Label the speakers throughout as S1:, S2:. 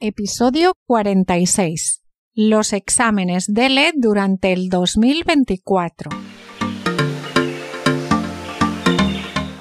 S1: Episodio 46. Los exámenes DELE durante el 2024.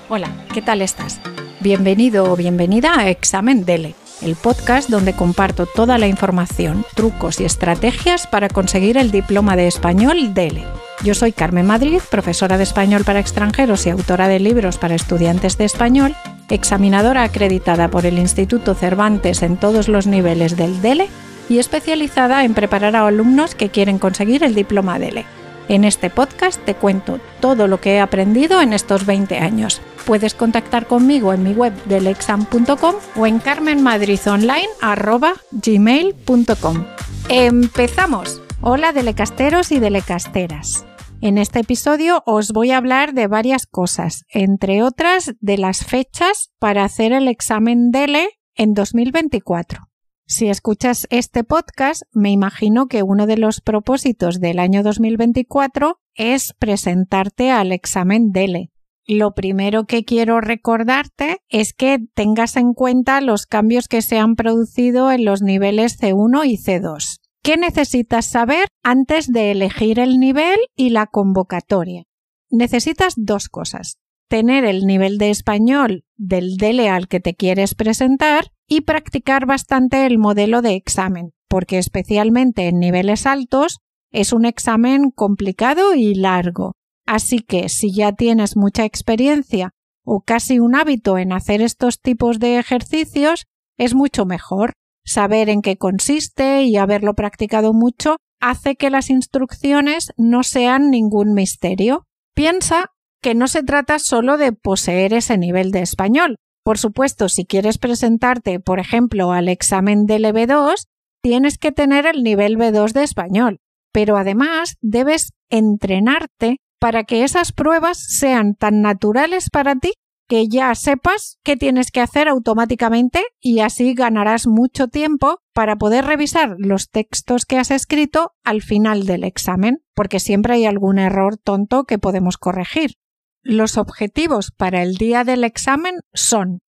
S1: Hola, ¿qué tal estás? Bienvenido o bienvenida a Examen DELE, el podcast donde comparto toda la información, trucos y estrategias para conseguir el diploma de español DELE. Yo soy Carmen Madrid, profesora de español para extranjeros y autora de libros para estudiantes de español examinadora acreditada por el Instituto Cervantes en todos los niveles del DELE y especializada en preparar a alumnos que quieren conseguir el diploma DELE. En este podcast te cuento todo lo que he aprendido en estos 20 años. Puedes contactar conmigo en mi web delexam.com o en carmenmadridonline.gmail.com. ¡Empezamos! Hola delecasteros y delecasteras. En este episodio os voy a hablar de varias cosas, entre otras de las fechas para hacer el examen DELE en 2024. Si escuchas este podcast, me imagino que uno de los propósitos del año 2024 es presentarte al examen DELE. Lo primero que quiero recordarte es que tengas en cuenta los cambios que se han producido en los niveles C1 y C2. ¿Qué necesitas saber antes de elegir el nivel y la convocatoria? Necesitas dos cosas. Tener el nivel de español del DELE al que te quieres presentar y practicar bastante el modelo de examen, porque especialmente en niveles altos es un examen complicado y largo. Así que si ya tienes mucha experiencia o casi un hábito en hacer estos tipos de ejercicios, es mucho mejor saber en qué consiste y haberlo practicado mucho hace que las instrucciones no sean ningún misterio. Piensa que no se trata solo de poseer ese nivel de español. Por supuesto, si quieres presentarte, por ejemplo, al examen del EB2, tienes que tener el nivel B2 de español, pero además debes entrenarte para que esas pruebas sean tan naturales para ti que ya sepas qué tienes que hacer automáticamente y así ganarás mucho tiempo para poder revisar los textos que has escrito al final del examen, porque siempre hay algún error tonto que podemos corregir. Los objetivos para el día del examen son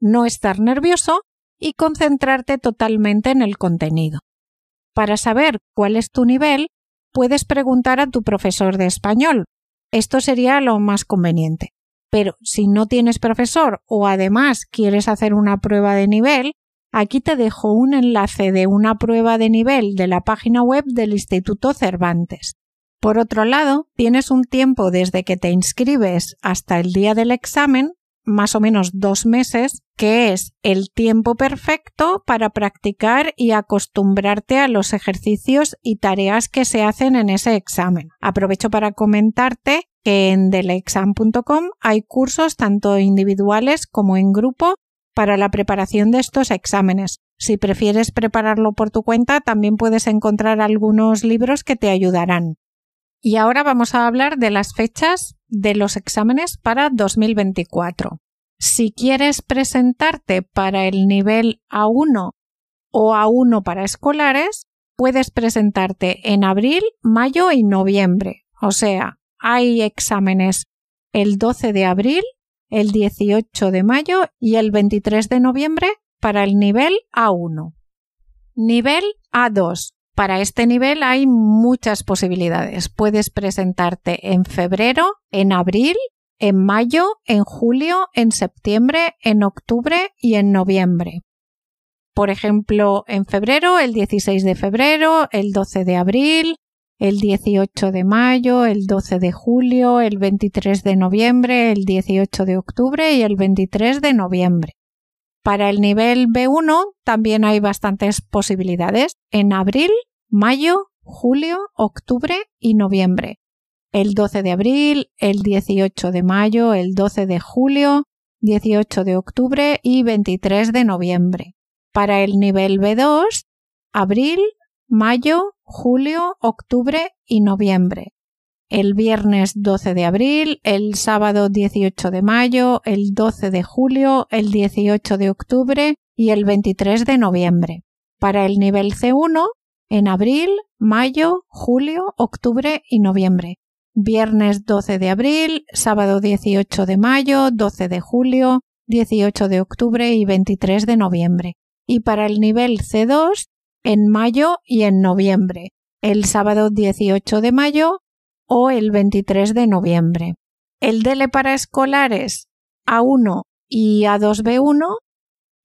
S1: no estar nervioso y concentrarte totalmente en el contenido. Para saber cuál es tu nivel, puedes preguntar a tu profesor de español. Esto sería lo más conveniente. Pero si no tienes profesor o además quieres hacer una prueba de nivel, aquí te dejo un enlace de una prueba de nivel de la página web del Instituto Cervantes. Por otro lado, tienes un tiempo desde que te inscribes hasta el día del examen, más o menos dos meses, que es el tiempo perfecto para practicar y acostumbrarte a los ejercicios y tareas que se hacen en ese examen. Aprovecho para comentarte en delexam.com hay cursos tanto individuales como en grupo para la preparación de estos exámenes. Si prefieres prepararlo por tu cuenta, también puedes encontrar algunos libros que te ayudarán. Y ahora vamos a hablar de las fechas de los exámenes para 2024. Si quieres presentarte para el nivel A1 o A1 para escolares, puedes presentarte en abril, mayo y noviembre, o sea, hay exámenes el 12 de abril, el 18 de mayo y el 23 de noviembre para el nivel A1. Nivel A2. Para este nivel hay muchas posibilidades. Puedes presentarte en febrero, en abril, en mayo, en julio, en septiembre, en octubre y en noviembre. Por ejemplo, en febrero, el 16 de febrero, el 12 de abril, el 18 de mayo, el 12 de julio, el 23 de noviembre, el 18 de octubre y el 23 de noviembre. Para el nivel B1 también hay bastantes posibilidades en abril, mayo, julio, octubre y noviembre. El 12 de abril, el 18 de mayo, el 12 de julio, 18 de octubre y 23 de noviembre. Para el nivel B2, abril, mayo, julio, octubre y noviembre. El viernes 12 de abril, el sábado 18 de mayo, el 12 de julio, el 18 de octubre y el 23 de noviembre. Para el nivel C1, en abril, mayo, julio, octubre y noviembre. Viernes 12 de abril, sábado 18 de mayo, 12 de julio, 18 de octubre y 23 de noviembre. y para el nivel C2 en mayo y en noviembre, el sábado 18 de mayo o el 23 de noviembre. El DELE para escolares A1 y A2B1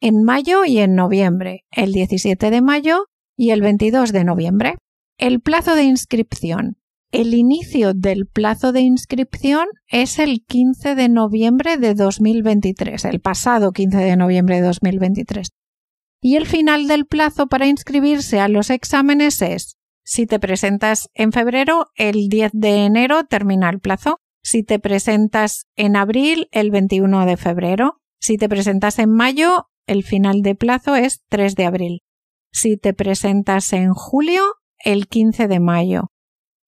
S1: en mayo y en noviembre, el 17 de mayo y el 22 de noviembre. El plazo de inscripción. El inicio del plazo de inscripción es el 15 de noviembre de 2023, el pasado 15 de noviembre de 2023. Y el final del plazo para inscribirse a los exámenes es, si te presentas en febrero, el 10 de enero termina el plazo. Si te presentas en abril, el 21 de febrero. Si te presentas en mayo, el final de plazo es 3 de abril. Si te presentas en julio, el 15 de mayo.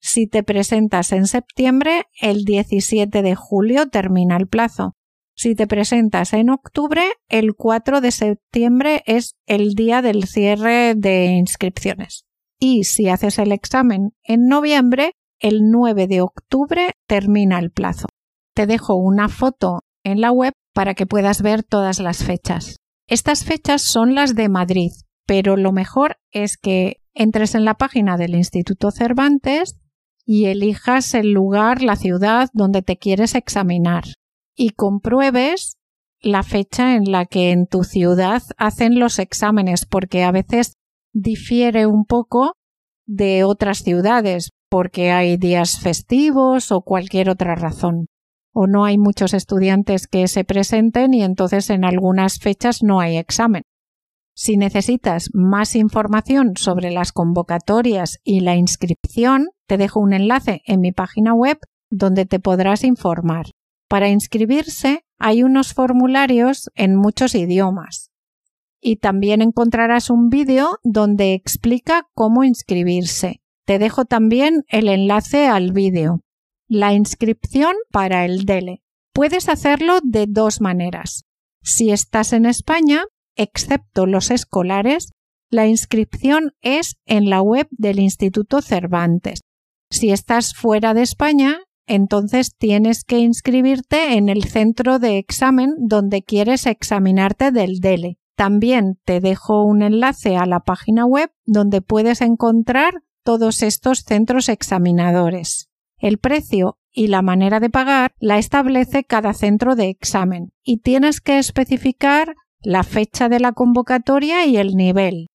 S1: Si te presentas en septiembre, el 17 de julio termina el plazo. Si te presentas en octubre, el 4 de septiembre es el día del cierre de inscripciones. Y si haces el examen en noviembre, el 9 de octubre termina el plazo. Te dejo una foto en la web para que puedas ver todas las fechas. Estas fechas son las de Madrid, pero lo mejor es que entres en la página del Instituto Cervantes y elijas el lugar, la ciudad donde te quieres examinar y compruebes la fecha en la que en tu ciudad hacen los exámenes, porque a veces difiere un poco de otras ciudades, porque hay días festivos o cualquier otra razón. O no hay muchos estudiantes que se presenten y entonces en algunas fechas no hay examen. Si necesitas más información sobre las convocatorias y la inscripción, te dejo un enlace en mi página web donde te podrás informar. Para inscribirse hay unos formularios en muchos idiomas. Y también encontrarás un vídeo donde explica cómo inscribirse. Te dejo también el enlace al vídeo. La inscripción para el DELE. Puedes hacerlo de dos maneras. Si estás en España, excepto los escolares, la inscripción es en la web del Instituto Cervantes. Si estás fuera de España, entonces tienes que inscribirte en el centro de examen donde quieres examinarte del DELE. También te dejo un enlace a la página web donde puedes encontrar todos estos centros examinadores. El precio y la manera de pagar la establece cada centro de examen y tienes que especificar la fecha de la convocatoria y el nivel.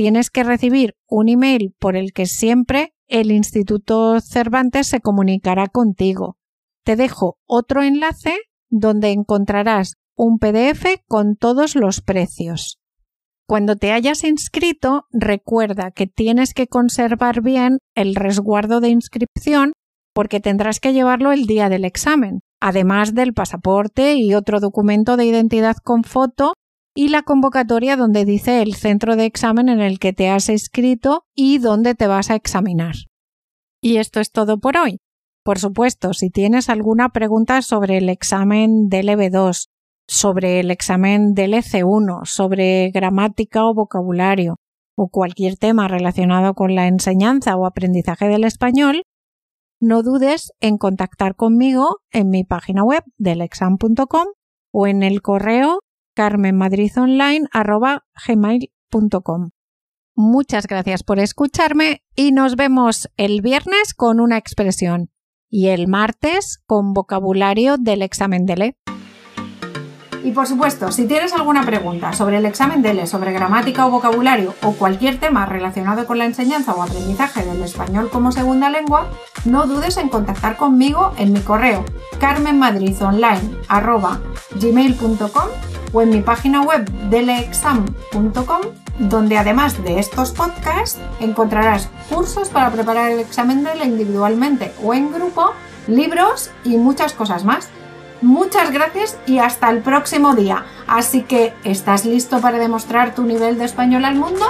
S1: Tienes que recibir un email por el que siempre el Instituto Cervantes se comunicará contigo. Te dejo otro enlace donde encontrarás un PDF con todos los precios. Cuando te hayas inscrito, recuerda que tienes que conservar bien el resguardo de inscripción porque tendrás que llevarlo el día del examen, además del pasaporte y otro documento de identidad con foto y la convocatoria donde dice el centro de examen en el que te has inscrito y dónde te vas a examinar. Y esto es todo por hoy. Por supuesto, si tienes alguna pregunta sobre el examen del EB2, sobre el examen del EC1, sobre gramática o vocabulario, o cualquier tema relacionado con la enseñanza o aprendizaje del español, no dudes en contactar conmigo en mi página web del exam.com o en el correo carmenmadridonline.gmail.com. Muchas gracias por escucharme y nos vemos el viernes con una expresión y el martes con vocabulario del examen de ley. Y por supuesto, si tienes alguna pregunta sobre el examen DELE, sobre gramática o vocabulario o cualquier tema relacionado con la enseñanza o aprendizaje del español como segunda lengua, no dudes en contactar conmigo en mi correo carmenmadridonline.gmail.com o en mi página web deleexam.com donde además de estos podcasts encontrarás cursos para preparar el examen DELE individualmente o en grupo, libros y muchas cosas más. Muchas gracias y hasta el próximo día. Así que, ¿estás listo para demostrar tu nivel de español al mundo?